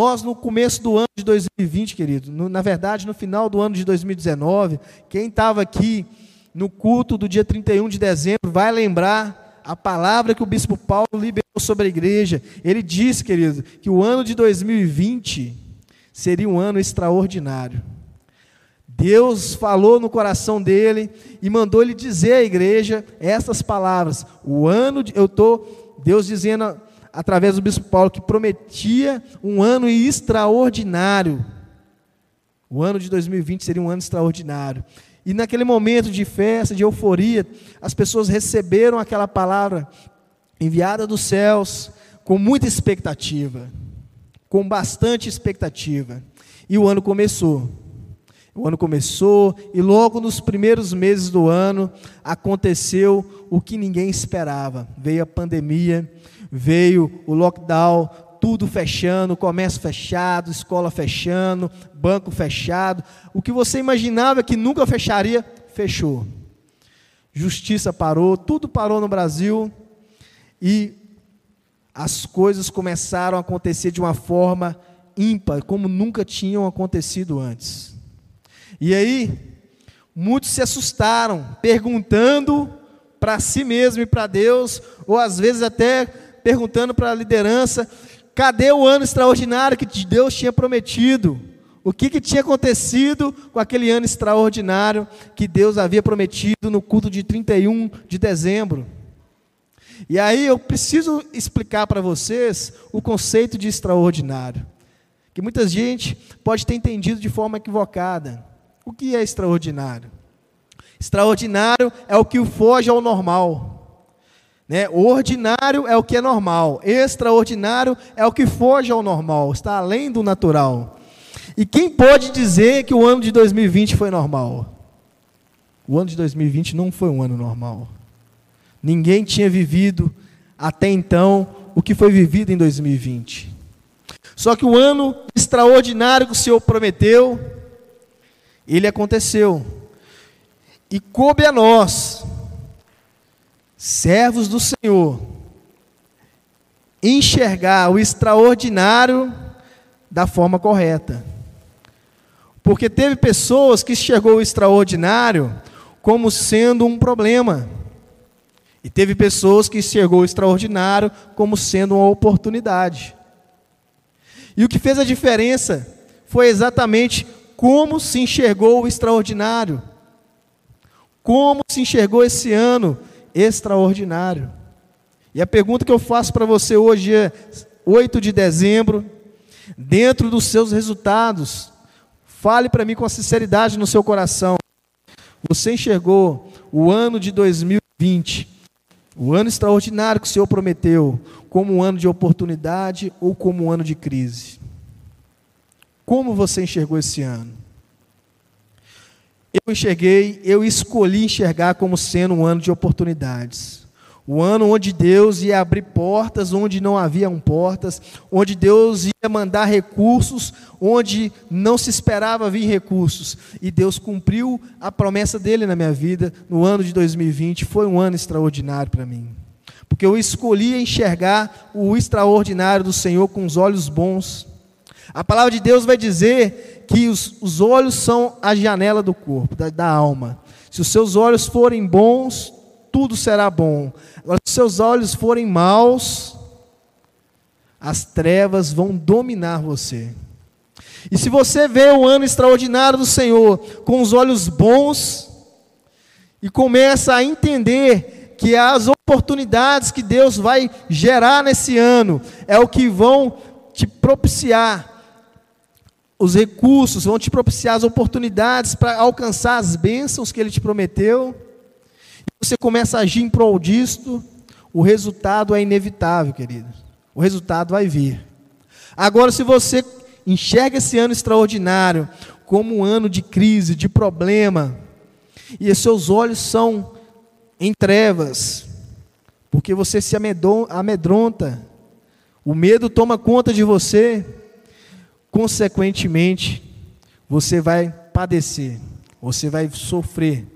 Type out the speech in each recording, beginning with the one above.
Nós, no começo do ano de 2020, querido, no, na verdade, no final do ano de 2019, quem estava aqui no culto do dia 31 de dezembro vai lembrar a palavra que o bispo Paulo liberou sobre a igreja. Ele disse, querido, que o ano de 2020 seria um ano extraordinário. Deus falou no coração dele e mandou ele dizer à igreja essas palavras. O ano de, eu tô Deus dizendo através do bispo Paulo, que prometia um ano extraordinário. O ano de 2020 seria um ano extraordinário. E naquele momento de festa, de euforia, as pessoas receberam aquela palavra enviada dos céus com muita expectativa, com bastante expectativa. E o ano começou. O ano começou e logo nos primeiros meses do ano aconteceu o que ninguém esperava. Veio a pandemia, veio o lockdown, tudo fechando, comércio fechado, escola fechando, banco fechado. O que você imaginava que nunca fecharia, fechou. Justiça parou, tudo parou no Brasil e as coisas começaram a acontecer de uma forma ímpar, como nunca tinham acontecido antes. E aí, muitos se assustaram, perguntando para si mesmo e para Deus, ou às vezes até perguntando para a liderança: cadê o ano extraordinário que Deus tinha prometido? O que, que tinha acontecido com aquele ano extraordinário que Deus havia prometido no culto de 31 de dezembro? E aí eu preciso explicar para vocês o conceito de extraordinário, que muita gente pode ter entendido de forma equivocada. O que é extraordinário? Extraordinário é o que foge ao normal. Né? Ordinário é o que é normal, extraordinário é o que foge ao normal, está além do natural. E quem pode dizer que o ano de 2020 foi normal? O ano de 2020 não foi um ano normal. Ninguém tinha vivido até então o que foi vivido em 2020. Só que o ano extraordinário que o Senhor prometeu, ele aconteceu. E coube a nós, servos do Senhor, enxergar o extraordinário da forma correta. Porque teve pessoas que enxergou o extraordinário como sendo um problema. E teve pessoas que enxergou o extraordinário como sendo uma oportunidade. E o que fez a diferença foi exatamente como se enxergou o extraordinário. Como se enxergou esse ano extraordinário. E a pergunta que eu faço para você hoje é: 8 de dezembro, dentro dos seus resultados, fale para mim com sinceridade no seu coração. Você enxergou o ano de 2020, o ano extraordinário que o Senhor prometeu, como um ano de oportunidade ou como um ano de crise? Como você enxergou esse ano? Eu enxerguei, eu escolhi enxergar como sendo um ano de oportunidades. O ano onde Deus ia abrir portas onde não haviam portas, onde Deus ia mandar recursos onde não se esperava vir recursos. E Deus cumpriu a promessa dele na minha vida no ano de 2020. Foi um ano extraordinário para mim. Porque eu escolhi enxergar o extraordinário do Senhor com os olhos bons. A palavra de Deus vai dizer que os, os olhos são a janela do corpo, da, da alma. Se os seus olhos forem bons, tudo será bom. Agora, se os seus olhos forem maus, as trevas vão dominar você. E se você vê o ano extraordinário do Senhor com os olhos bons e começa a entender que as oportunidades que Deus vai gerar nesse ano é o que vão te propiciar os recursos, vão te propiciar as oportunidades para alcançar as bênçãos que Ele te prometeu, você começa a agir em prol disto, o resultado é inevitável, querido. O resultado vai vir. Agora, se você enxerga esse ano extraordinário como um ano de crise, de problema, e seus olhos são em trevas, porque você se amedronta, o medo toma conta de você, consequentemente, você vai padecer, você vai sofrer.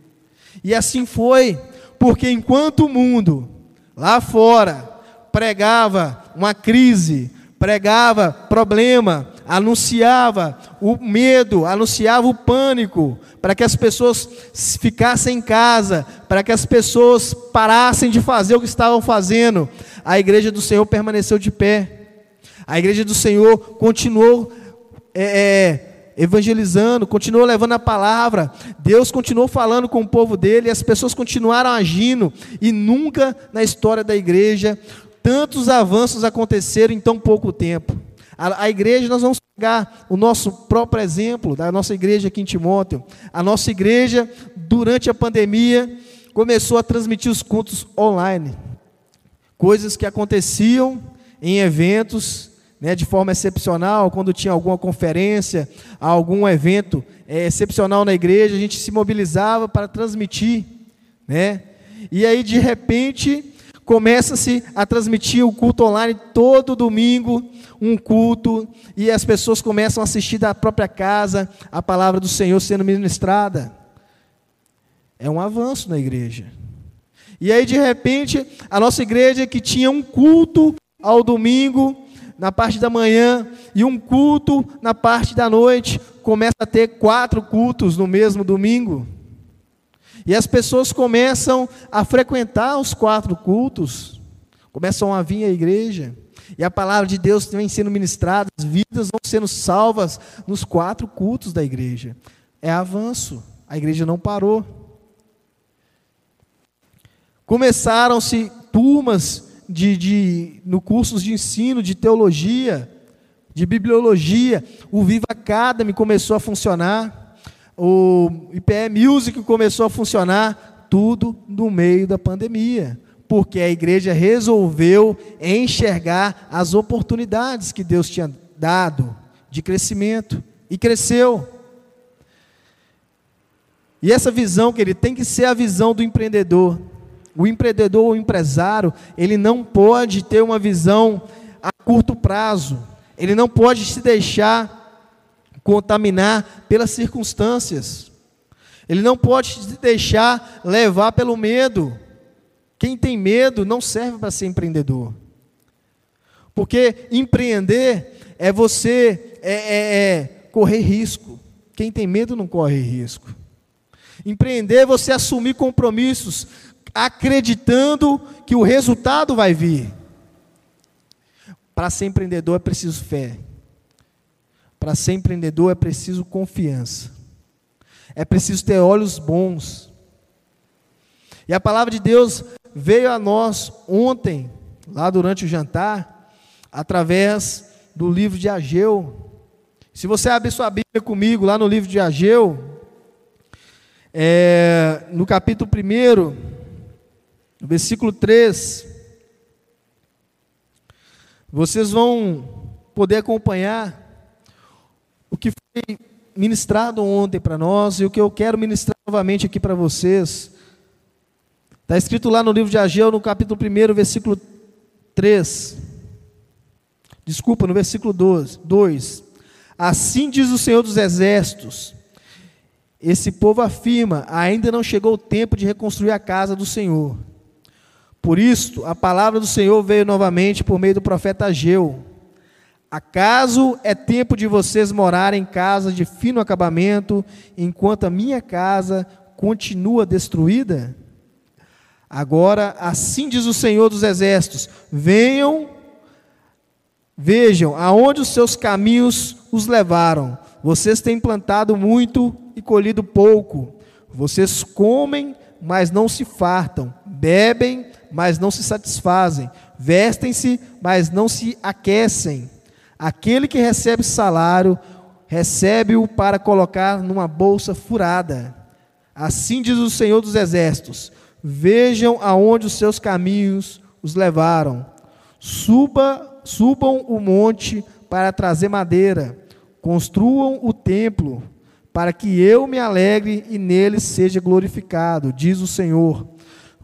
E assim foi, porque enquanto o mundo lá fora pregava uma crise, pregava problema, anunciava o medo, anunciava o pânico, para que as pessoas ficassem em casa, para que as pessoas parassem de fazer o que estavam fazendo. A igreja do Senhor permaneceu de pé. A igreja do Senhor continuou é, é, evangelizando, continuou levando a palavra. Deus continuou falando com o povo dele, as pessoas continuaram agindo. E nunca na história da igreja tantos avanços aconteceram em tão pouco tempo. A, a, igreja, nós vamos pegar o nosso próprio exemplo da nossa igreja aqui em Timóteo. A nossa igreja, durante a pandemia, começou a transmitir os cultos online. Coisas que aconteciam em eventos né, de forma excepcional, quando tinha alguma conferência, algum evento é, excepcional na igreja, a gente se mobilizava para transmitir. Né? E aí, de repente, começa-se a transmitir o culto online todo domingo, um culto, e as pessoas começam a assistir da própria casa a palavra do Senhor sendo ministrada. É um avanço na igreja. E aí, de repente, a nossa igreja que tinha um culto ao domingo, na parte da manhã, e um culto na parte da noite, começa a ter quatro cultos no mesmo domingo. E as pessoas começam a frequentar os quatro cultos, começam a vir à igreja, e a palavra de Deus vem sendo ministrada, as vidas vão sendo salvas nos quatro cultos da igreja. É avanço, a igreja não parou. Começaram-se turmas de, de, no cursos de ensino de teologia, de bibliologia, o Viva Academy começou a funcionar o IPE Music começou a funcionar, tudo no meio da pandemia, porque a igreja resolveu enxergar as oportunidades que Deus tinha dado de crescimento e cresceu. E essa visão que ele tem que ser a visão do empreendedor. O empreendedor, o empresário, ele não pode ter uma visão a curto prazo. Ele não pode se deixar contaminar pelas circunstâncias. Ele não pode se deixar levar pelo medo. Quem tem medo não serve para ser empreendedor. Porque empreender é você é, é, é correr risco. Quem tem medo não corre risco. Empreender é você assumir compromissos, acreditando que o resultado vai vir. Para ser empreendedor é preciso fé. Para ser empreendedor é preciso confiança. É preciso ter olhos bons. E a palavra de Deus veio a nós ontem, lá durante o jantar, através do livro de Ageu. Se você abrir sua Bíblia comigo, lá no livro de Ageu, é, no capítulo 1, no versículo 3, vocês vão poder acompanhar o que foi ministrado ontem para nós e o que eu quero ministrar novamente aqui para vocês. Está escrito lá no livro de Ageu, no capítulo 1, versículo 3. Desculpa, no versículo 12, 2. Assim diz o Senhor dos Exércitos: Esse povo afirma: ainda não chegou o tempo de reconstruir a casa do Senhor. Por isso, a palavra do Senhor veio novamente por meio do profeta Ageu Acaso é tempo de vocês morarem em casa de fino acabamento, enquanto a minha casa continua destruída? Agora, assim diz o Senhor dos Exércitos: venham, vejam aonde os seus caminhos os levaram. Vocês têm plantado muito e colhido pouco. Vocês comem, mas não se fartam. Bebem, mas não se satisfazem. Vestem-se, mas não se aquecem Aquele que recebe salário, recebe-o para colocar numa bolsa furada. Assim diz o Senhor dos Exércitos: Vejam aonde os seus caminhos os levaram. Suba, subam o monte para trazer madeira. Construam o templo, para que eu me alegre e nele seja glorificado, diz o Senhor.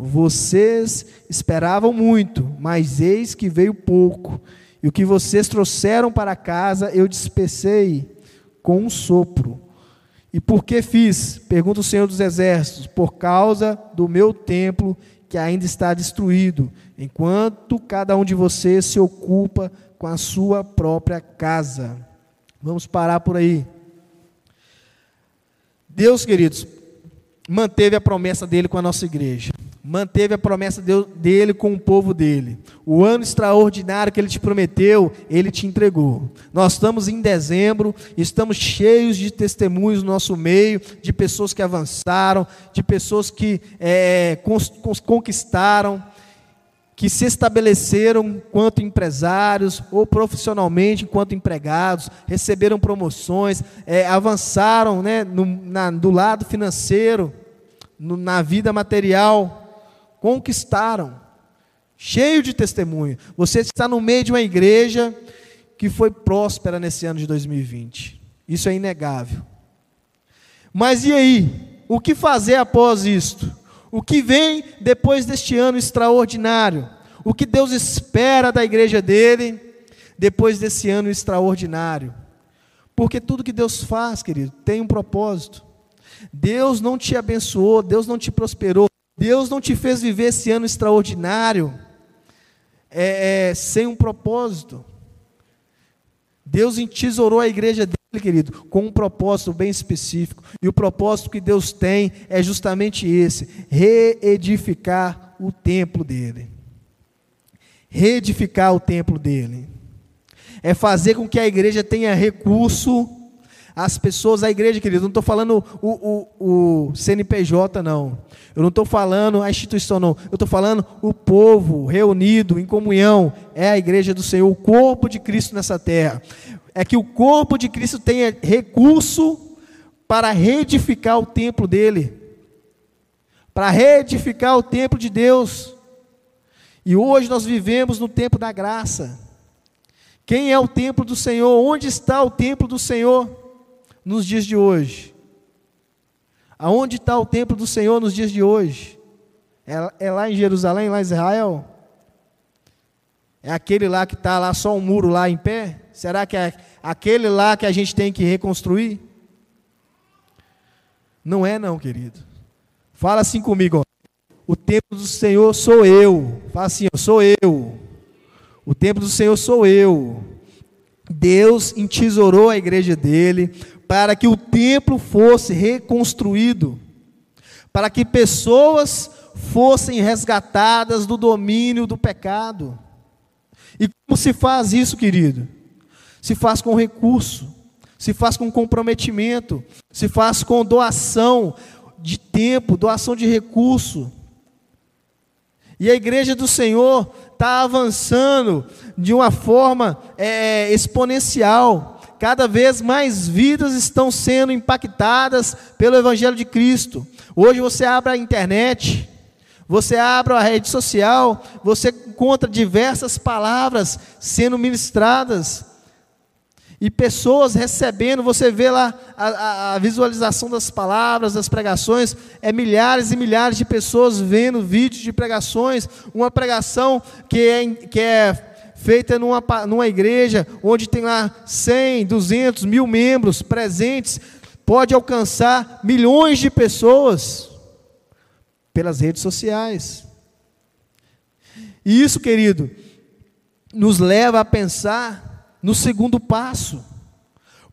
Vocês esperavam muito, mas eis que veio pouco e o que vocês trouxeram para casa eu despecei com um sopro. E por que fiz? Pergunta o Senhor dos Exércitos: por causa do meu templo que ainda está destruído, enquanto cada um de vocês se ocupa com a sua própria casa. Vamos parar por aí. Deus, queridos, manteve a promessa dele com a nossa igreja. Manteve a promessa dele com o povo dele. O ano extraordinário que ele te prometeu, ele te entregou. Nós estamos em dezembro, estamos cheios de testemunhos no nosso meio, de pessoas que avançaram, de pessoas que é, conquistaram, que se estabeleceram enquanto empresários ou profissionalmente enquanto empregados, receberam promoções, é, avançaram né, no, na, do lado financeiro, no, na vida material, conquistaram, cheio de testemunho. Você está no meio de uma igreja que foi próspera nesse ano de 2020. Isso é inegável. Mas e aí? O que fazer após isto? O que vem depois deste ano extraordinário? O que Deus espera da igreja dele depois desse ano extraordinário? Porque tudo que Deus faz, querido, tem um propósito. Deus não te abençoou, Deus não te prosperou, Deus não te fez viver esse ano extraordinário é, é, sem um propósito. Deus entesourou a igreja dele querido, com um propósito bem específico. E o propósito que Deus tem é justamente esse: reedificar o templo dele. Reedificar o templo dele. É fazer com que a igreja tenha recurso. As pessoas, a igreja, querido, não estou falando o, o, o CNPJ, não. Eu não estou falando a instituição, não. Eu estou falando o povo reunido em comunhão. É a igreja do Senhor, o corpo de Cristo nessa terra é que o corpo de Cristo tenha recurso para reedificar o templo dele, para reedificar o templo de Deus. E hoje nós vivemos no tempo da graça. Quem é o templo do Senhor? Onde está o templo do Senhor nos dias de hoje? Aonde está o templo do Senhor nos dias de hoje? É, é lá em Jerusalém, lá em Israel? É aquele lá que está lá só um muro lá em pé? Será que é aquele lá que a gente tem que reconstruir? Não é não, querido. Fala assim comigo, ó. O templo do Senhor sou eu. Fala assim, ó, sou eu. O templo do Senhor sou eu. Deus entesourou a igreja dele para que o templo fosse reconstruído, para que pessoas fossem resgatadas do domínio do pecado. E como se faz isso, querido? se faz com recurso, se faz com comprometimento, se faz com doação de tempo, doação de recurso. E a igreja do Senhor está avançando de uma forma é, exponencial. Cada vez mais vidas estão sendo impactadas pelo Evangelho de Cristo. Hoje você abre a internet, você abre a rede social, você encontra diversas palavras sendo ministradas e pessoas recebendo, você vê lá a, a, a, visualização das palavras, das pregações, é milhares e milhares de pessoas vendo vídeos de pregações, uma pregação que é, que é feita numa, numa igreja, onde tem lá 100, 200, mil membros presentes, pode alcançar milhões de pessoas pelas redes sociais. E isso, querido, nos leva a pensar no segundo passo.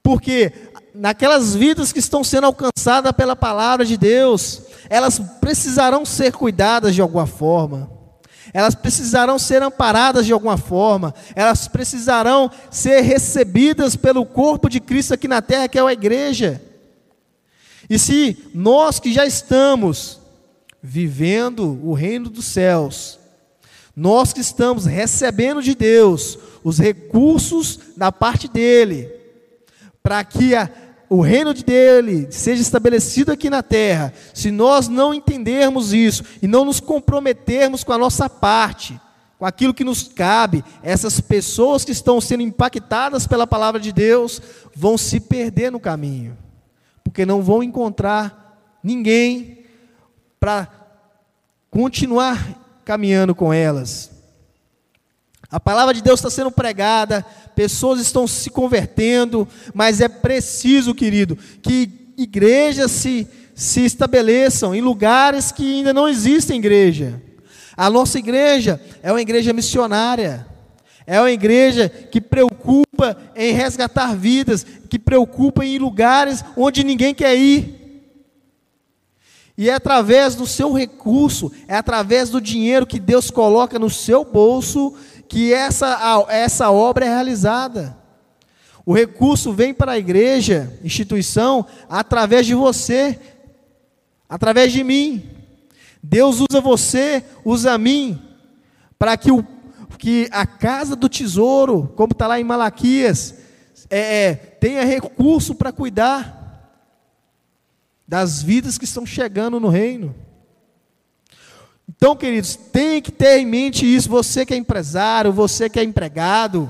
Porque naquelas vidas que estão sendo alcançadas pela palavra de Deus, elas precisarão ser cuidadas de alguma forma. Elas precisarão ser amparadas de alguma forma, elas precisarão ser recebidas pelo corpo de Cristo aqui na terra, que é a igreja. E se nós que já estamos vivendo o reino dos céus, nós que estamos recebendo de Deus os recursos da parte dele, para que a, o reino de dele seja estabelecido aqui na terra, se nós não entendermos isso e não nos comprometermos com a nossa parte, com aquilo que nos cabe, essas pessoas que estão sendo impactadas pela palavra de Deus vão se perder no caminho, porque não vão encontrar ninguém para continuar caminhando com elas. A palavra de Deus está sendo pregada, pessoas estão se convertendo, mas é preciso, querido, que igrejas se, se estabeleçam em lugares que ainda não existem igreja. A nossa igreja é uma igreja missionária, é uma igreja que preocupa em resgatar vidas, que preocupa em lugares onde ninguém quer ir. E é através do seu recurso, é através do dinheiro que Deus coloca no seu bolso que essa, essa obra é realizada. O recurso vem para a igreja, instituição, através de você, através de mim. Deus usa você, usa mim, para que, o, que a casa do tesouro, como está lá em Malaquias, é, é, tenha recurso para cuidar das vidas que estão chegando no reino. Então, queridos, tem que ter em mente isso. Você que é empresário, você que é empregado,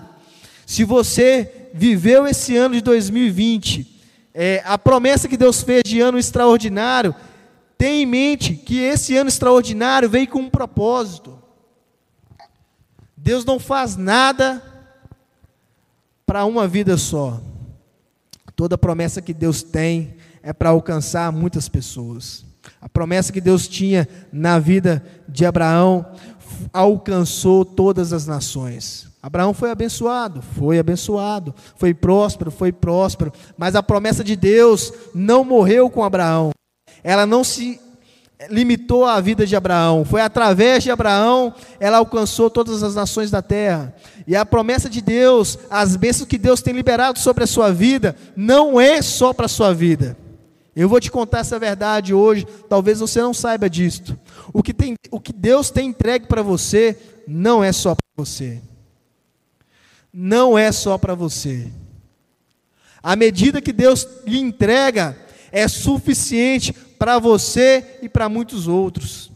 se você viveu esse ano de 2020, é, a promessa que Deus fez de ano extraordinário, tenha em mente que esse ano extraordinário veio com um propósito. Deus não faz nada para uma vida só. Toda promessa que Deus tem é para alcançar muitas pessoas. A promessa que Deus tinha na vida de Abraão alcançou todas as nações. Abraão foi abençoado, foi abençoado, foi próspero, foi próspero, mas a promessa de Deus não morreu com Abraão. Ela não se limitou à vida de Abraão. Foi através de Abraão ela alcançou todas as nações da terra. E a promessa de Deus, as bênçãos que Deus tem liberado sobre a sua vida, não é só para a sua vida. Eu vou te contar essa verdade hoje, talvez você não saiba disto. O que, tem, o que Deus tem entregue para você não é só para você. Não é só para você. A medida que Deus lhe entrega é suficiente para você e para muitos outros.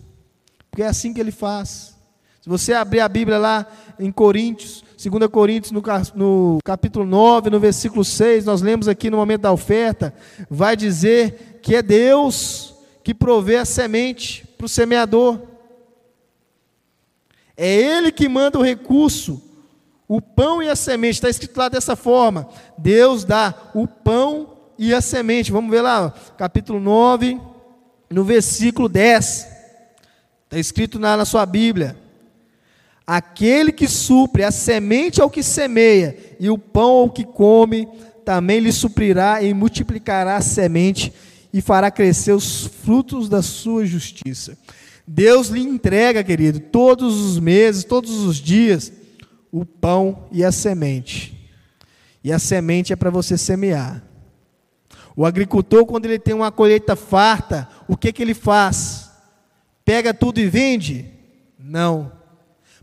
Porque é assim que ele faz. Se você abrir a Bíblia lá em Coríntios, 2 Coríntios, no, no capítulo 9, no versículo 6, nós lemos aqui no momento da oferta, vai dizer que é Deus que provê a semente para o semeador. É Ele que manda o recurso, o pão e a semente. Está escrito lá dessa forma: Deus dá o pão e a semente. Vamos ver lá, capítulo 9, no versículo 10. Está escrito na, na sua Bíblia. Aquele que supre a semente ao que semeia e o pão ao que come, também lhe suprirá e multiplicará a semente e fará crescer os frutos da sua justiça. Deus lhe entrega, querido, todos os meses, todos os dias, o pão e a semente. E a semente é para você semear. O agricultor, quando ele tem uma colheita farta, o que, que ele faz? Pega tudo e vende? Não.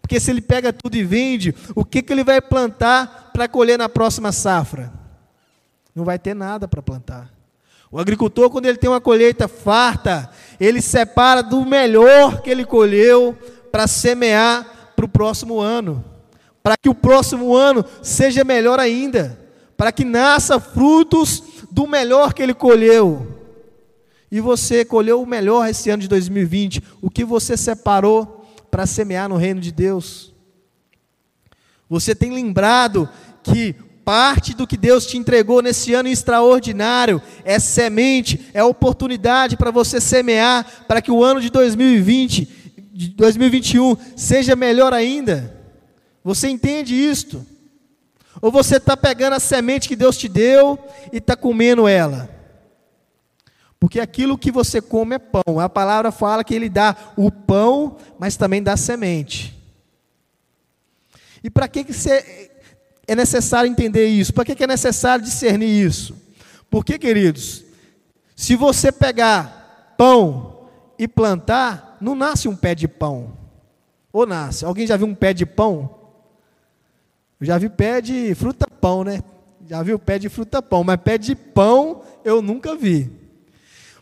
Porque se ele pega tudo e vende, o que, que ele vai plantar para colher na próxima safra? Não vai ter nada para plantar. O agricultor, quando ele tem uma colheita farta, ele separa do melhor que ele colheu para semear para o próximo ano. Para que o próximo ano seja melhor ainda. Para que nasça frutos do melhor que ele colheu. E você colheu o melhor esse ano de 2020. O que você separou para semear no reino de Deus. Você tem lembrado que parte do que Deus te entregou nesse ano extraordinário é semente, é oportunidade para você semear, para que o ano de 2020, de 2021 seja melhor ainda. Você entende isto? Ou você está pegando a semente que Deus te deu e está comendo ela? Porque aquilo que você come é pão. A palavra fala que ele dá o pão, mas também dá semente. E para que, que é necessário entender isso? Para que, que é necessário discernir isso? Porque, queridos, se você pegar pão e plantar, não nasce um pé de pão. Ou nasce? Alguém já viu um pé de pão? Eu já vi pé de fruta-pão, né? Já vi o pé de fruta-pão, mas pé de pão eu nunca vi.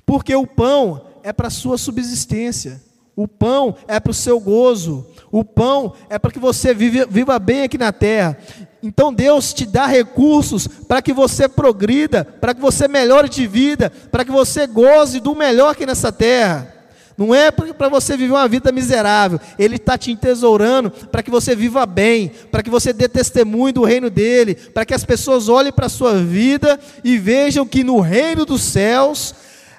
Porque o pão é para a sua subsistência, o pão é para o seu gozo, o pão é para que você vive, viva bem aqui na terra. Então Deus te dá recursos para que você progrida, para que você melhore de vida, para que você goze do melhor aqui nessa terra. Não é para você viver uma vida miserável. Ele está te entesourando para que você viva bem, para que você dê testemunho do reino dele, para que as pessoas olhem para a sua vida e vejam que no reino dos céus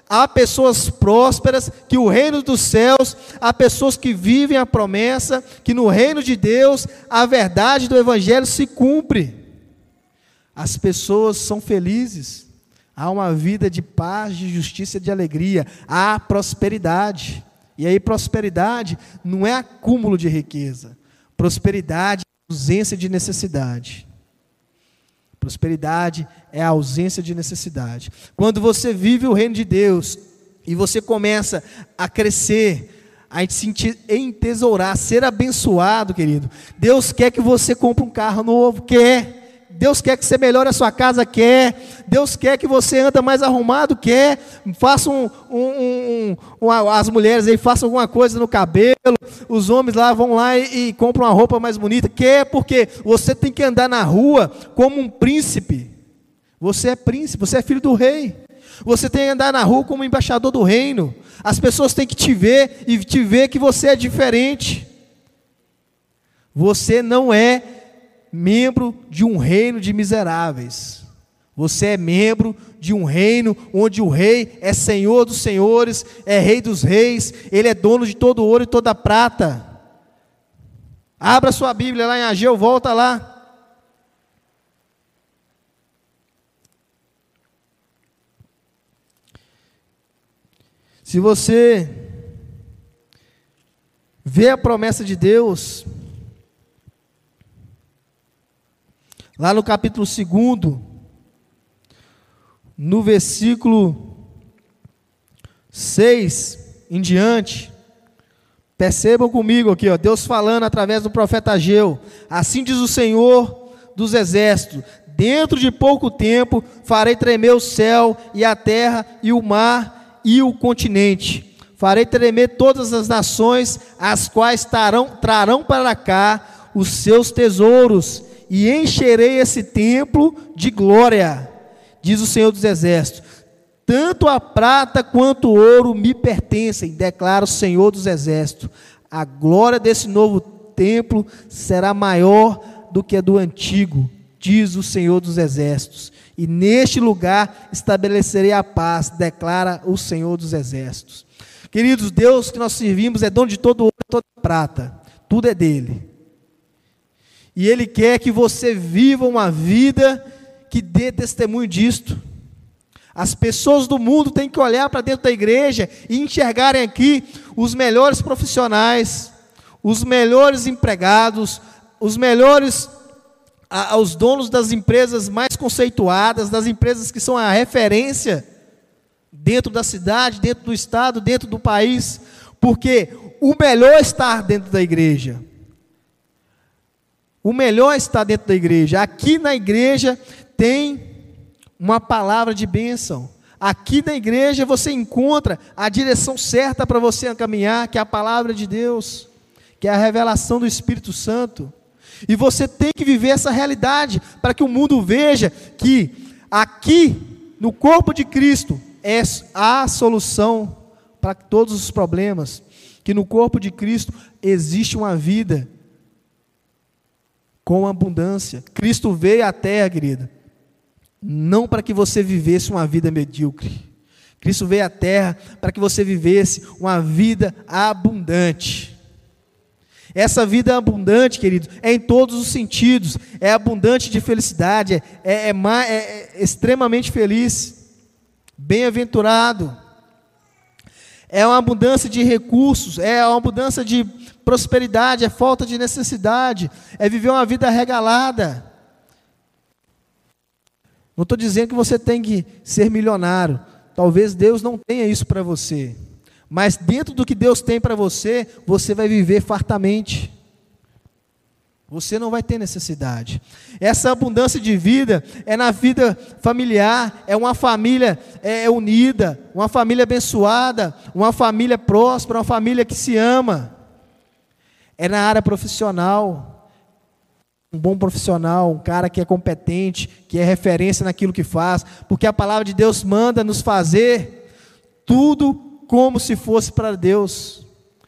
há pessoas prósperas, que o reino dos céus, há pessoas que vivem a promessa, que no reino de Deus a verdade do Evangelho se cumpre. as pessoas são felizes, há uma vida de paz, de justiça, de alegria, há prosperidade. E aí, prosperidade não é acúmulo de riqueza, prosperidade é ausência de necessidade. Prosperidade é a ausência de necessidade. Quando você vive o reino de Deus e você começa a crescer, a se entesourar, ser abençoado, querido. Deus quer que você compre um carro novo, quer. Deus quer que você melhore a sua casa, quer. Deus quer que você anda mais arrumado, quer. Faça um, um, um, as mulheres aí façam alguma coisa no cabelo. Os homens lá vão lá e, e compram uma roupa mais bonita, quer porque você tem que andar na rua como um príncipe. Você é príncipe, você é filho do rei. Você tem que andar na rua como embaixador do reino. As pessoas têm que te ver e te ver que você é diferente. Você não é membro de um reino de miseráveis. Você é membro de um reino onde o rei é senhor dos senhores, é rei dos reis, ele é dono de todo ouro e toda prata. Abra sua Bíblia lá em Ageu, volta lá. Se você vê a promessa de Deus, lá no capítulo 2, no versículo 6 em diante, percebam comigo aqui, ó, Deus falando através do profeta Ageu, assim diz o Senhor dos exércitos: dentro de pouco tempo farei tremer o céu e a terra e o mar e o continente. Farei tremer todas as nações, as quais tarão, trarão para cá os seus tesouros, e encherei esse templo de glória, diz o Senhor dos Exércitos. Tanto a prata quanto o ouro me pertencem, declara o Senhor dos Exércitos. A glória desse novo templo será maior do que a do antigo, diz o Senhor dos Exércitos e neste lugar estabelecerei a paz, declara o Senhor dos Exércitos. Queridos, Deus que nós servimos é dono de todo ouro e toda prata, tudo é dele. E Ele quer que você viva uma vida que dê testemunho disto. As pessoas do mundo têm que olhar para dentro da igreja e enxergarem aqui os melhores profissionais, os melhores empregados, os melhores aos donos das empresas mais conceituadas, das empresas que são a referência dentro da cidade, dentro do estado, dentro do país, porque o melhor está dentro da igreja. O melhor está dentro da igreja. Aqui na igreja tem uma palavra de bênção. Aqui na igreja você encontra a direção certa para você caminhar, que é a palavra de Deus, que é a revelação do Espírito Santo. E você tem que viver essa realidade para que o mundo veja que aqui, no corpo de Cristo, é a solução para todos os problemas. Que no corpo de Cristo existe uma vida com abundância. Cristo veio à terra, querida, não para que você vivesse uma vida medíocre. Cristo veio à terra para que você vivesse uma vida abundante. Essa vida abundante, querido, é em todos os sentidos, é abundante de felicidade, é, é, é, é extremamente feliz, bem-aventurado. É uma abundância de recursos, é uma abundância de prosperidade, é falta de necessidade, é viver uma vida regalada. Não estou dizendo que você tem que ser milionário, talvez Deus não tenha isso para você. Mas dentro do que Deus tem para você, você vai viver fartamente. Você não vai ter necessidade. Essa abundância de vida é na vida familiar, é uma família é, é unida, uma família abençoada, uma família próspera, uma família que se ama. É na área profissional. Um bom profissional, um cara que é competente, que é referência naquilo que faz, porque a palavra de Deus manda nos fazer tudo como se fosse para Deus.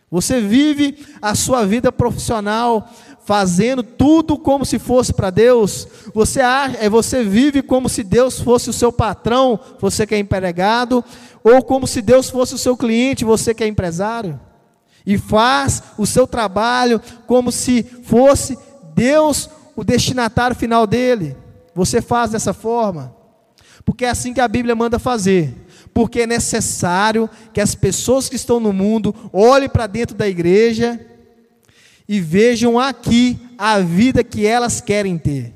Você vive a sua vida profissional fazendo tudo como se fosse para Deus. Você é você vive como se Deus fosse o seu patrão, você que é empregado, ou como se Deus fosse o seu cliente, você que é empresário. E faz o seu trabalho como se fosse Deus o destinatário final dele. Você faz dessa forma? Porque é assim que a Bíblia manda fazer. Porque é necessário que as pessoas que estão no mundo olhem para dentro da igreja e vejam aqui a vida que elas querem ter.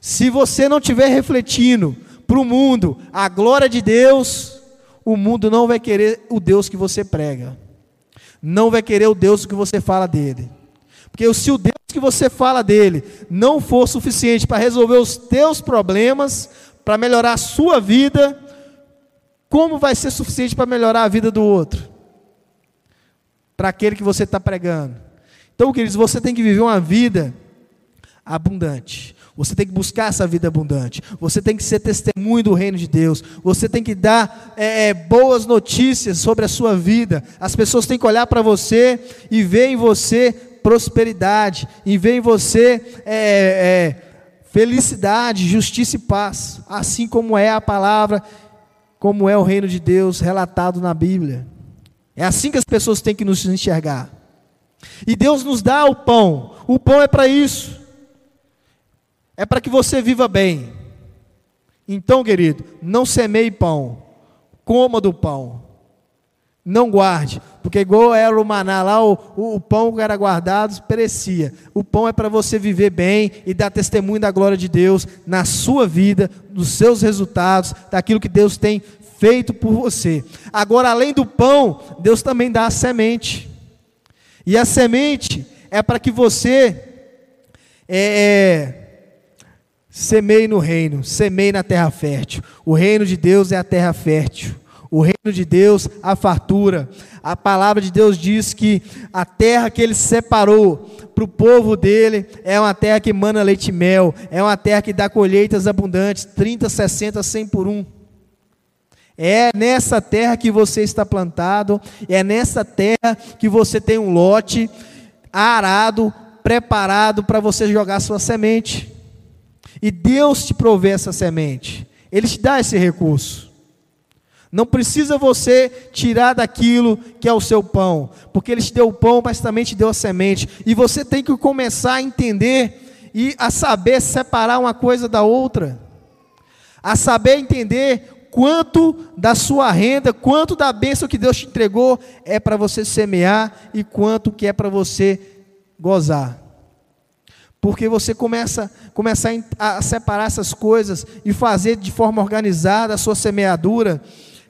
Se você não estiver refletindo para o mundo a glória de Deus, o mundo não vai querer o Deus que você prega, não vai querer o Deus que você fala dele. Porque se o Deus que você fala dele não for suficiente para resolver os teus problemas, para melhorar a sua vida, como vai ser suficiente para melhorar a vida do outro? Para aquele que você está pregando. Então, queridos, você tem que viver uma vida abundante. Você tem que buscar essa vida abundante. Você tem que ser testemunho do reino de Deus. Você tem que dar é, é boas notícias sobre a sua vida. As pessoas têm que olhar para você e ver em você prosperidade, e ver em você é, é, felicidade, justiça e paz, assim como é a palavra, como é o reino de Deus relatado na Bíblia. É assim que as pessoas têm que nos enxergar. E Deus nos dá o pão. O pão é para isso. É para que você viva bem. Então, querido, não semeie pão. Coma do pão. Não guarde, porque igual era o maná lá, o, o, o pão que era guardado perecia. O pão é para você viver bem e dar testemunho da glória de Deus na sua vida, dos seus resultados, daquilo que Deus tem feito por você. Agora, além do pão, Deus também dá a semente. E a semente é para que você é, semeie no reino, semeie na terra fértil. O reino de Deus é a terra fértil. O reino de Deus, a fartura. A palavra de Deus diz que a terra que ele separou para o povo dele é uma terra que emana leite e mel, é uma terra que dá colheitas abundantes, 30, 60, 100 por um. É nessa terra que você está plantado, é nessa terra que você tem um lote arado, preparado para você jogar sua semente. E Deus te provê essa semente, Ele te dá esse recurso. Não precisa você tirar daquilo que é o seu pão, porque ele te deu o pão, mas também te deu a semente. E você tem que começar a entender e a saber separar uma coisa da outra, a saber entender quanto da sua renda, quanto da bênção que Deus te entregou é para você semear e quanto que é para você gozar. Porque você começa, começa a separar essas coisas e fazer de forma organizada a sua semeadura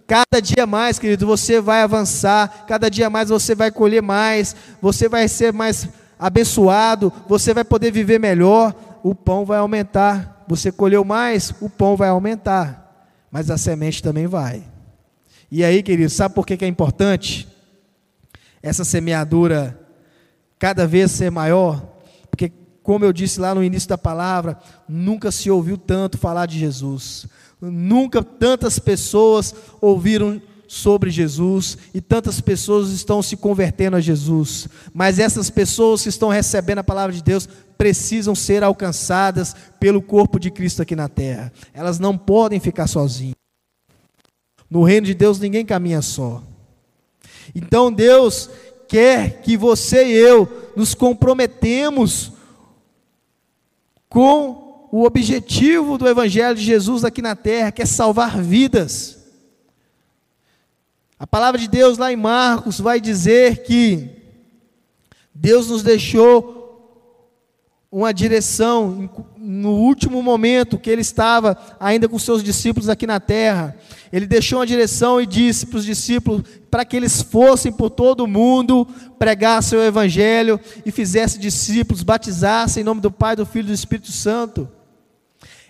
Cada dia mais, querido, você vai avançar, cada dia mais você vai colher mais, você vai ser mais abençoado, você vai poder viver melhor, o pão vai aumentar. Você colheu mais, o pão vai aumentar, mas a semente também vai. E aí, querido, sabe por que é importante essa semeadura cada vez ser maior? Como eu disse lá no início da palavra, nunca se ouviu tanto falar de Jesus. Nunca tantas pessoas ouviram sobre Jesus e tantas pessoas estão se convertendo a Jesus. Mas essas pessoas que estão recebendo a palavra de Deus precisam ser alcançadas pelo corpo de Cristo aqui na terra. Elas não podem ficar sozinhas. No reino de Deus ninguém caminha só. Então Deus quer que você e eu nos comprometemos com o objetivo do Evangelho de Jesus aqui na terra, que é salvar vidas. A palavra de Deus lá em Marcos vai dizer que Deus nos deixou uma direção no último momento que ele estava ainda com seus discípulos aqui na terra. Ele deixou uma direção e disse para os discípulos para que eles fossem por todo o mundo, pregassem o evangelho e fizessem discípulos, batizassem em nome do Pai, do Filho e do Espírito Santo.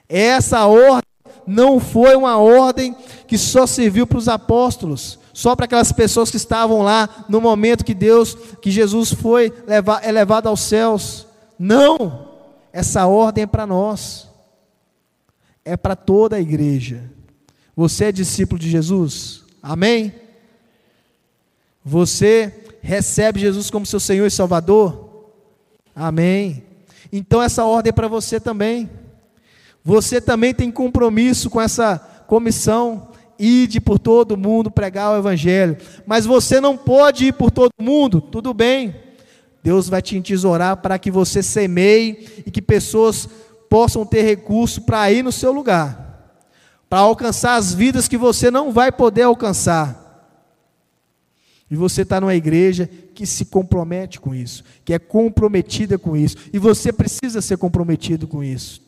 Essa ordem não foi uma ordem que só serviu para os apóstolos, só para aquelas pessoas que estavam lá no momento que Deus, que Jesus foi elevado aos céus. Não! Essa ordem é para nós. É para toda a igreja. Você é discípulo de Jesus? Amém? Você recebe Jesus como seu Senhor e Salvador? Amém. Então essa ordem é para você também. Você também tem compromisso com essa comissão, ide por todo mundo pregar o Evangelho. Mas você não pode ir por todo mundo, tudo bem. Deus vai te entesourar para que você semeie e que pessoas possam ter recurso para ir no seu lugar, para alcançar as vidas que você não vai poder alcançar. E você está numa igreja que se compromete com isso, que é comprometida com isso, e você precisa ser comprometido com isso.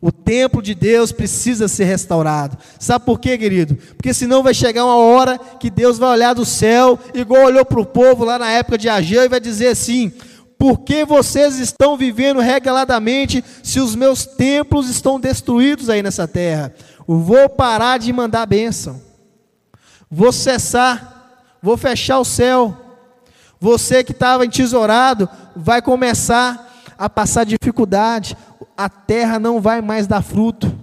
O templo de Deus precisa ser restaurado. Sabe por quê, querido? Porque senão vai chegar uma hora que Deus vai olhar do céu, igual olhou para o povo lá na época de Ageu, e vai dizer assim: por que vocês estão vivendo regaladamente se os meus templos estão destruídos aí nessa terra? Vou parar de mandar bênção, vou cessar, vou fechar o céu. Você que estava entesourado vai começar a passar dificuldade, a terra não vai mais dar fruto.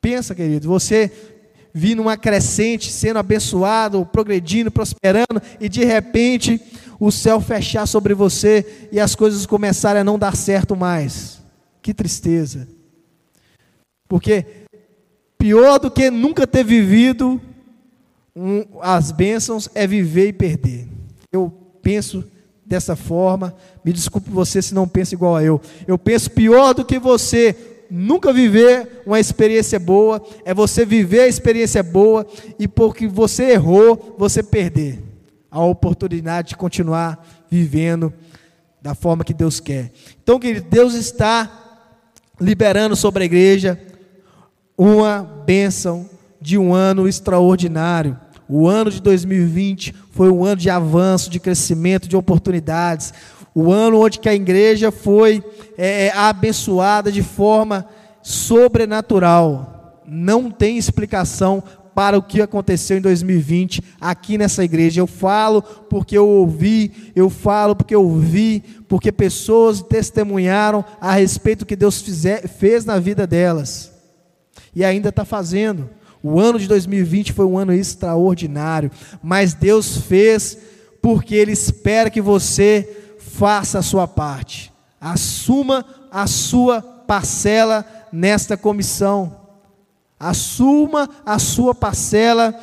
Pensa, querido, você vir numa crescente, sendo abençoado, progredindo, prosperando, e de repente o céu fechar sobre você e as coisas começarem a não dar certo mais. Que tristeza. Porque pior do que nunca ter vivido um, as bênçãos é viver e perder. Eu penso dessa forma. Me desculpe você se não pensa igual a eu. Eu penso pior do que você nunca viver uma experiência boa, é você viver a experiência boa e porque você errou, você perder a oportunidade de continuar vivendo da forma que Deus quer. Então, querido, Deus está liberando sobre a igreja uma bênção de um ano extraordinário. O ano de 2020 foi um ano de avanço, de crescimento, de oportunidades. O ano onde que a igreja foi é, é, abençoada de forma sobrenatural. Não tem explicação para o que aconteceu em 2020 aqui nessa igreja. Eu falo porque eu ouvi, eu falo porque eu vi, porque pessoas testemunharam a respeito do que Deus fizer, fez na vida delas e ainda está fazendo. O ano de 2020 foi um ano extraordinário, mas Deus fez porque Ele espera que você faça a sua parte, assuma a sua parcela nesta comissão, assuma a sua parcela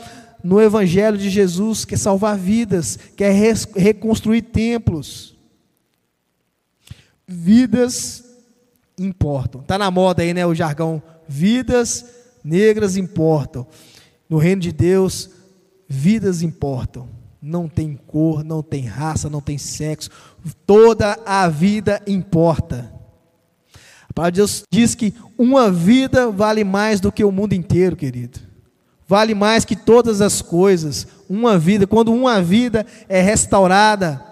no Evangelho de Jesus, que é salvar vidas, que é reconstruir templos. Vidas importam. Está na moda aí, né, o jargão. Vidas negras importam. No reino de Deus, vidas importam. Não tem cor, não tem raça, não tem sexo. Toda a vida importa. A palavra de Deus diz que uma vida vale mais do que o mundo inteiro, querido. Vale mais que todas as coisas. Uma vida, quando uma vida é restaurada,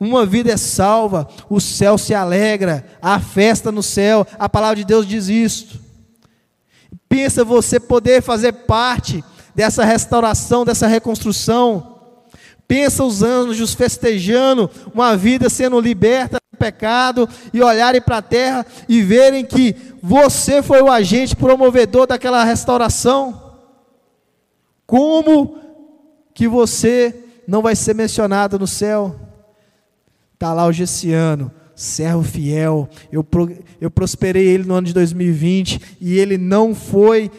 uma vida é salva, o céu se alegra, há festa no céu. A palavra de Deus diz isto. Pensa você poder fazer parte dessa restauração, dessa reconstrução. Pensa os anjos festejando uma vida sendo liberta do pecado e olharem para a terra e verem que você foi o agente promovedor daquela restauração. Como que você não vai ser mencionado no céu? Está lá o Gessiano servo fiel, eu, eu prosperei ele no ano de 2020 e ele não foi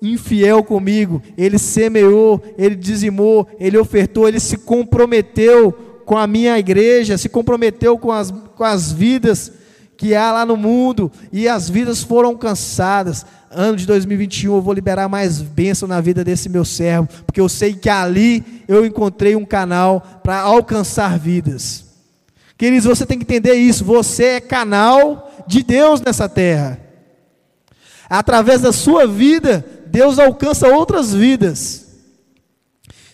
infiel comigo, ele semeou, ele dizimou, ele ofertou, ele se comprometeu com a minha igreja, se comprometeu com as, com as vidas que há lá no mundo e as vidas foram alcançadas. Ano de 2021 eu vou liberar mais bênção na vida desse meu servo, porque eu sei que ali eu encontrei um canal para alcançar vidas. Queridos, você tem que entender isso. Você é canal de Deus nessa terra. Através da sua vida, Deus alcança outras vidas.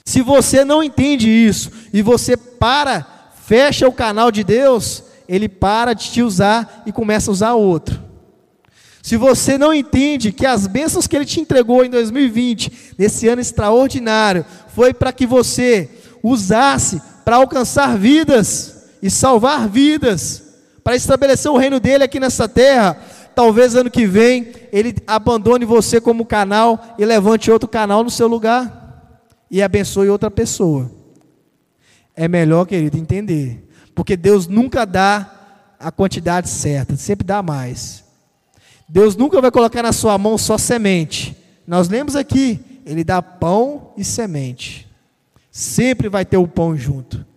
Se você não entende isso e você para, fecha o canal de Deus, ele para de te usar e começa a usar outro. Se você não entende que as bênçãos que ele te entregou em 2020, nesse ano extraordinário, foi para que você usasse para alcançar vidas, e salvar vidas, para estabelecer o reino dele aqui nessa terra. Talvez ano que vem ele abandone você como canal e levante outro canal no seu lugar e abençoe outra pessoa. É melhor, querido, entender, porque Deus nunca dá a quantidade certa, sempre dá mais. Deus nunca vai colocar na sua mão só semente. Nós lemos aqui, ele dá pão e semente. Sempre vai ter o pão junto.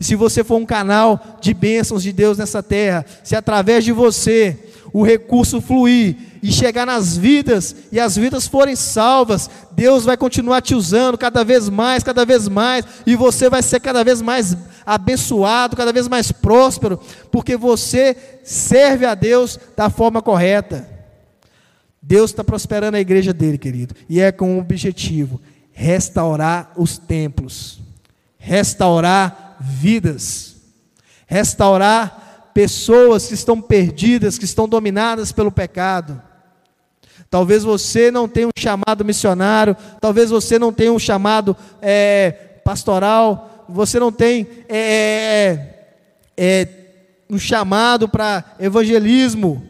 Se você for um canal de bênçãos de Deus nessa terra, se através de você o recurso fluir e chegar nas vidas e as vidas forem salvas, Deus vai continuar te usando cada vez mais, cada vez mais, e você vai ser cada vez mais abençoado, cada vez mais próspero, porque você serve a Deus da forma correta. Deus está prosperando a igreja dele, querido, e é com o objetivo: restaurar os templos, restaurar vidas, restaurar pessoas que estão perdidas, que estão dominadas pelo pecado. Talvez você não tenha um chamado missionário, talvez você não tenha um chamado é, pastoral, você não tem é, é, é um chamado para evangelismo,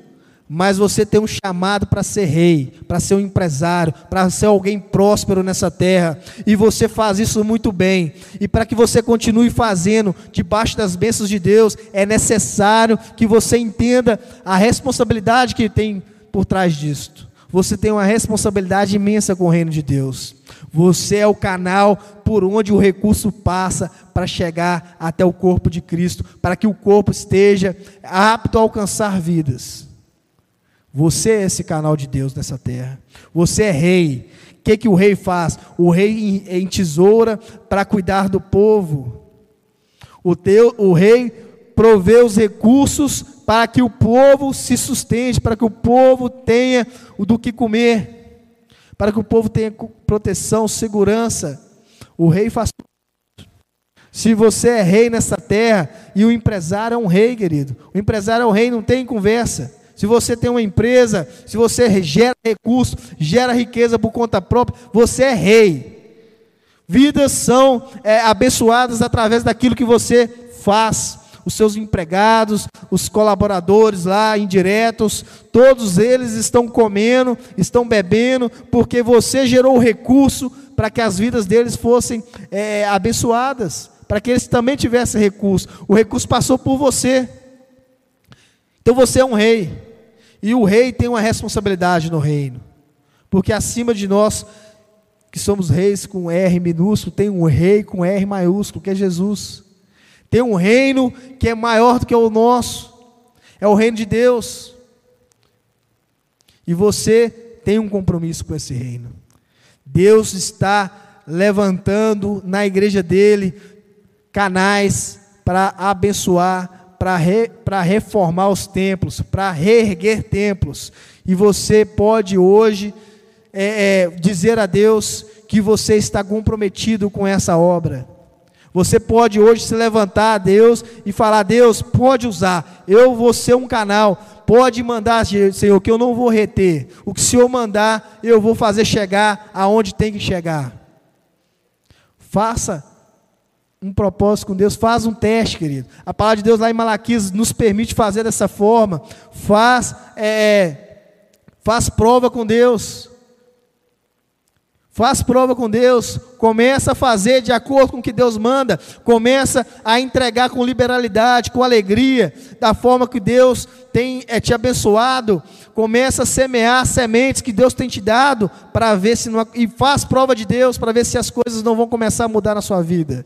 mas você tem um chamado para ser rei, para ser um empresário, para ser alguém próspero nessa terra, e você faz isso muito bem. E para que você continue fazendo debaixo das bênçãos de Deus, é necessário que você entenda a responsabilidade que tem por trás disto. Você tem uma responsabilidade imensa com o reino de Deus. Você é o canal por onde o recurso passa para chegar até o corpo de Cristo, para que o corpo esteja apto a alcançar vidas. Você é esse canal de Deus nessa terra. Você é rei. O que, que o rei faz? O rei em tesoura para cuidar do povo. O, teu, o rei provê os recursos para que o povo se sustente, para que o povo tenha o do que comer, para que o povo tenha proteção, segurança. O rei faz. Se você é rei nessa terra e o empresário é um rei, querido, o empresário é um rei, não tem conversa se você tem uma empresa, se você gera recurso, gera riqueza por conta própria, você é rei. Vidas são é, abençoadas através daquilo que você faz. Os seus empregados, os colaboradores lá, indiretos, todos eles estão comendo, estão bebendo, porque você gerou o recurso para que as vidas deles fossem é, abençoadas, para que eles também tivessem recurso. O recurso passou por você. Então você é um rei. E o rei tem uma responsabilidade no reino. Porque acima de nós, que somos reis com R minúsculo, tem um rei com R maiúsculo, que é Jesus. Tem um reino que é maior do que o nosso. É o reino de Deus. E você tem um compromisso com esse reino. Deus está levantando na igreja dele canais para abençoar para re, reformar os templos, para reerguer templos. E você pode hoje é, é, dizer a Deus que você está comprometido com essa obra. Você pode hoje se levantar a Deus e falar: Deus, pode usar, eu vou ser um canal, pode mandar, Senhor, que eu não vou reter. O que o Senhor mandar, eu vou fazer chegar aonde tem que chegar. Faça um propósito com Deus, faz um teste, querido. A palavra de Deus lá em Malaquias nos permite fazer dessa forma. Faz, é, faz prova com Deus. Faz prova com Deus, começa a fazer de acordo com o que Deus manda, começa a entregar com liberalidade, com alegria, da forma que Deus tem é, te abençoado, começa a semear sementes que Deus tem te dado, para ver se não, e faz prova de Deus, para ver se as coisas não vão começar a mudar na sua vida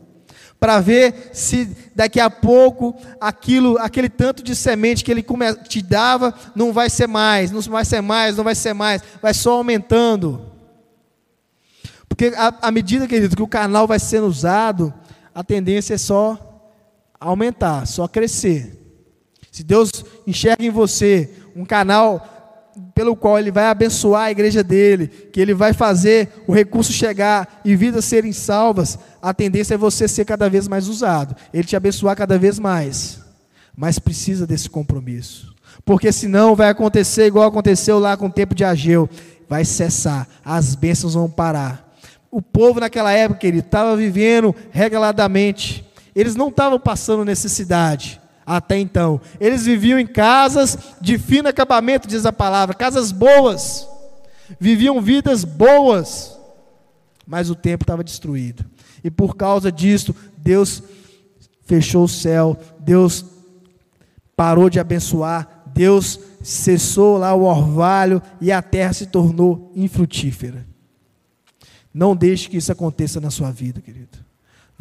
para ver se daqui a pouco aquilo, aquele tanto de semente que ele te dava não vai ser mais, não vai ser mais, não vai ser mais, vai só aumentando. Porque à medida, querido, que o canal vai sendo usado, a tendência é só aumentar, só crescer. Se Deus enxerga em você um canal pelo qual ele vai abençoar a igreja dele, que ele vai fazer o recurso chegar e vidas serem salvas, a tendência é você ser cada vez mais usado, ele te abençoar cada vez mais. Mas precisa desse compromisso. Porque senão vai acontecer igual aconteceu lá com o tempo de Ageu, vai cessar, as bênçãos vão parar. O povo naquela época, querido, estava vivendo regaladamente. Eles não estavam passando necessidade até então. Eles viviam em casas de fino acabamento, diz a palavra, casas boas. Viviam vidas boas. Mas o tempo estava destruído. E por causa disso, Deus fechou o céu, Deus parou de abençoar, Deus cessou lá o orvalho e a terra se tornou infrutífera. Não deixe que isso aconteça na sua vida, querido.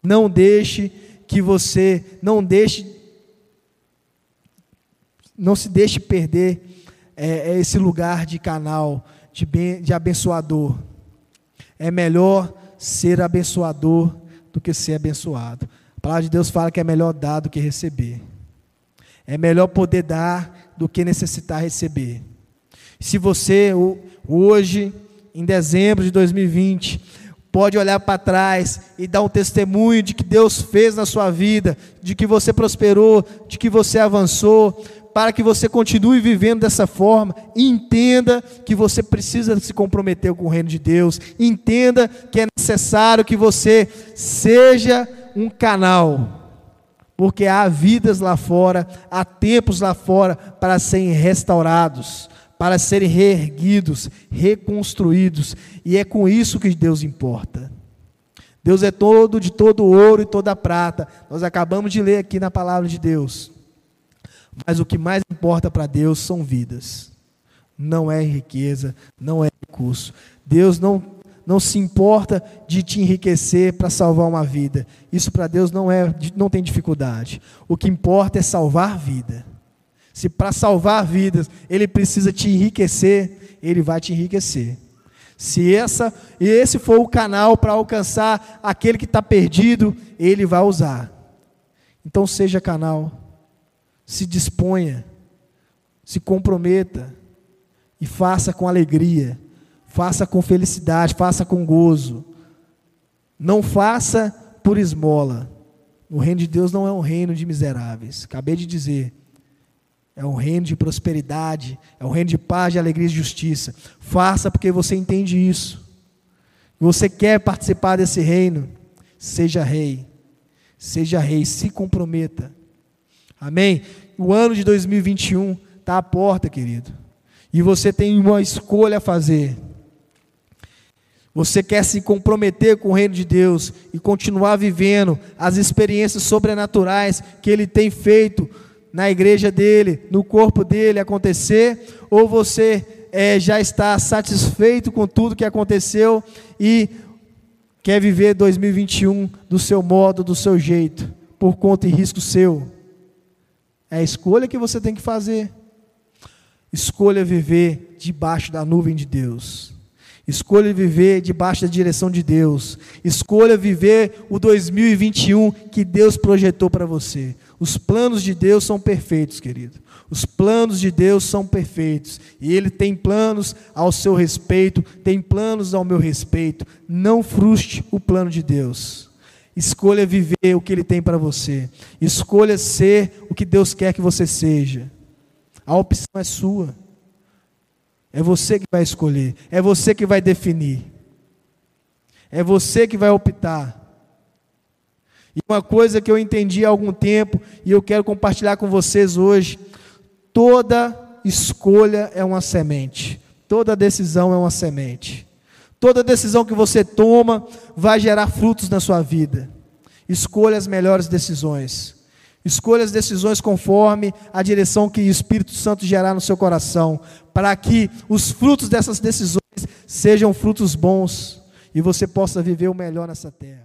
Não deixe que você, não deixe não se deixe perder é, é esse lugar de canal, de, ben, de abençoador. É melhor ser abençoador do que ser abençoado. A palavra de Deus fala que é melhor dar do que receber. É melhor poder dar do que necessitar receber. Se você hoje, em dezembro de 2020, pode olhar para trás e dar um testemunho de que Deus fez na sua vida, de que você prosperou, de que você avançou, para que você continue vivendo dessa forma, entenda que você precisa se comprometer com o reino de Deus, entenda que é necessário que você seja um canal porque há vidas lá fora, há tempos lá fora para serem restaurados, para serem reerguidos, reconstruídos, e é com isso que Deus importa. Deus é todo de todo ouro e toda prata. Nós acabamos de ler aqui na palavra de Deus. Mas o que mais importa para Deus são vidas. Não é riqueza, não é recurso. Deus não não se importa de te enriquecer para salvar uma vida. Isso para Deus não é, não tem dificuldade. O que importa é salvar vida. Se para salvar vidas ele precisa te enriquecer, ele vai te enriquecer. Se essa, esse for o canal para alcançar aquele que está perdido, ele vai usar. Então seja canal, se disponha, se comprometa e faça com alegria Faça com felicidade, faça com gozo. Não faça por esmola. O reino de Deus não é um reino de miseráveis. Acabei de dizer. É um reino de prosperidade, é um reino de paz, de alegria e de justiça. Faça porque você entende isso. Você quer participar desse reino? Seja rei. Seja rei, se comprometa. Amém? O ano de 2021 está à porta, querido. E você tem uma escolha a fazer. Você quer se comprometer com o reino de Deus e continuar vivendo as experiências sobrenaturais que Ele tem feito na igreja dele, no corpo dele acontecer? Ou você é, já está satisfeito com tudo que aconteceu e quer viver 2021 do seu modo, do seu jeito, por conta e risco seu? É a escolha que você tem que fazer. Escolha viver debaixo da nuvem de Deus. Escolha viver debaixo da direção de Deus. Escolha viver o 2021 que Deus projetou para você. Os planos de Deus são perfeitos, querido. Os planos de Deus são perfeitos. E Ele tem planos ao seu respeito, tem planos ao meu respeito. Não frustre o plano de Deus. Escolha viver o que Ele tem para você. Escolha ser o que Deus quer que você seja. A opção é sua. É você que vai escolher, é você que vai definir, é você que vai optar. E uma coisa que eu entendi há algum tempo e eu quero compartilhar com vocês hoje: toda escolha é uma semente, toda decisão é uma semente. Toda decisão que você toma vai gerar frutos na sua vida. Escolha as melhores decisões. Escolha as decisões conforme a direção que o Espírito Santo gerar no seu coração, para que os frutos dessas decisões sejam frutos bons e você possa viver o melhor nessa terra.